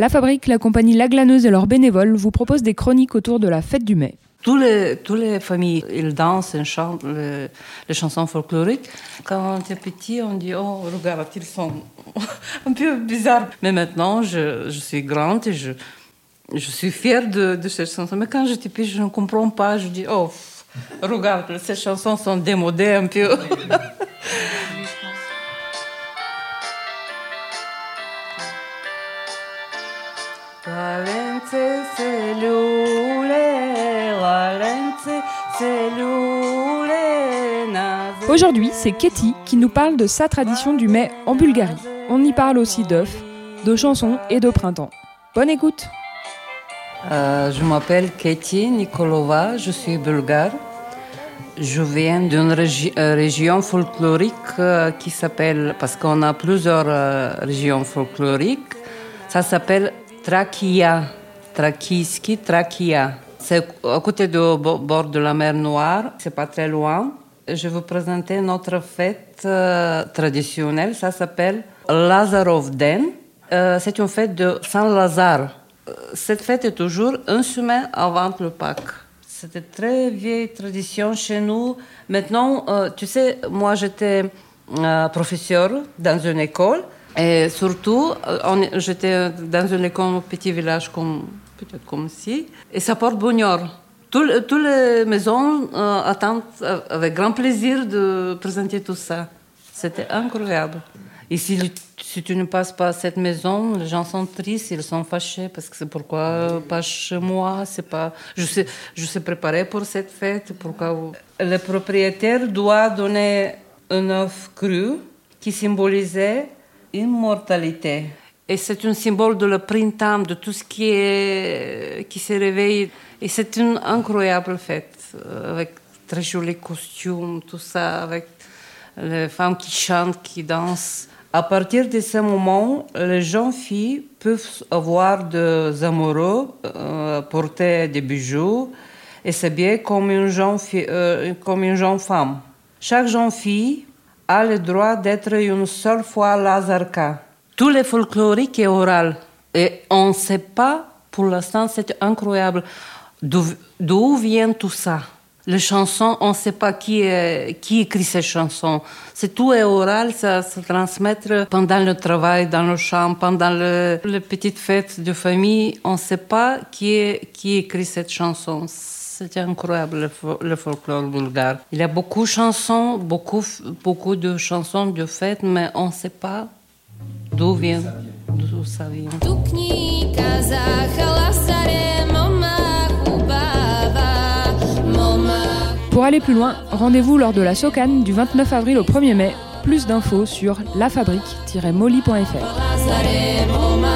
La Fabrique, la compagnie La Glaneuse et leurs bénévoles vous proposent des chroniques autour de la fête du mai. Tous les, tous les familles, ils dansent et chantent les, chansons folkloriques. Quand on était petit, on dit Oh, regarde, ils sont un peu bizarres. Mais maintenant, je, je suis grande et je, je suis fière de, de cette chanson. Mais quand j'étais petite, je ne comprends pas. Je dis Oh, regarde, ces chansons sont démodées un peu. Aujourd'hui, c'est Katie qui nous parle de sa tradition du mai en Bulgarie. On y parle aussi d'œufs, de chansons et de printemps. Bonne écoute euh, Je m'appelle Katie Nikolova, je suis bulgare. Je viens d'une euh, région folklorique euh, qui s'appelle, parce qu'on a plusieurs régions folkloriques, ça s'appelle Trakia, Trakiski, Trakia. C'est à côté du bord de la mer Noire, c'est pas très loin je vais vous présenter notre fête euh, traditionnelle. Ça s'appelle Lazarov Den. Euh, c'est une fête de Saint-Lazare. Euh, cette fête est toujours un semaine avant le Pâques. Une très vieille tradition chez nous. Maintenant, tu sais, moi j'étais professeur dans une école et surtout, j'étais dans une école, un petit village comme peut-être comme ici, et ça porte bonheur. Toutes les maisons euh, attendent euh, avec grand plaisir de présenter tout ça. C'était incroyable. Et si, tu ne passes pas à cette maison, les gens sont tristes, ils sont fâchés parce que c'est pourquoi pas chez moi, c'est pas. Je sais, je sais préparer pour cette fête. Pourquoi le propriétaire doit donner un œuf cru qui symbolisait immortalité. Et c'est un symbole de le printemps, de tout ce qui, est, qui se réveille. Et c'est une incroyable fête, euh, avec très jolis costumes, tout ça, avec les femmes qui chantent, qui dansent. À partir de ce moment, les jeunes filles peuvent avoir des amoureux, euh, porter des bijoux et s'habiller comme une jeune, fille, euh, comme une jeune femme. Chaque jeune fille a le droit d'être une seule fois Lazarka tous les folkloriques et oral. Et on ne sait pas, pour l'instant, c'est incroyable, d'où vient tout ça. Les chansons, on ne sait pas qui, écrit ces chansons. C'est tout est oral, ça se transmet pendant le travail, dans le champ, pendant le, les petites fêtes de famille. On ne sait pas qui, écrit cette chanson. C'est incroyable le, folklore bulgare. Il y a beaucoup de chansons, beaucoup de chansons de fêtes, mais on ne sait pas D'où vient D'où ça vient aller plus loin, rendez-vous lors de la Socane du 29 avril au 1er mai. Plus d'infos sur lafabrique-molly.fr.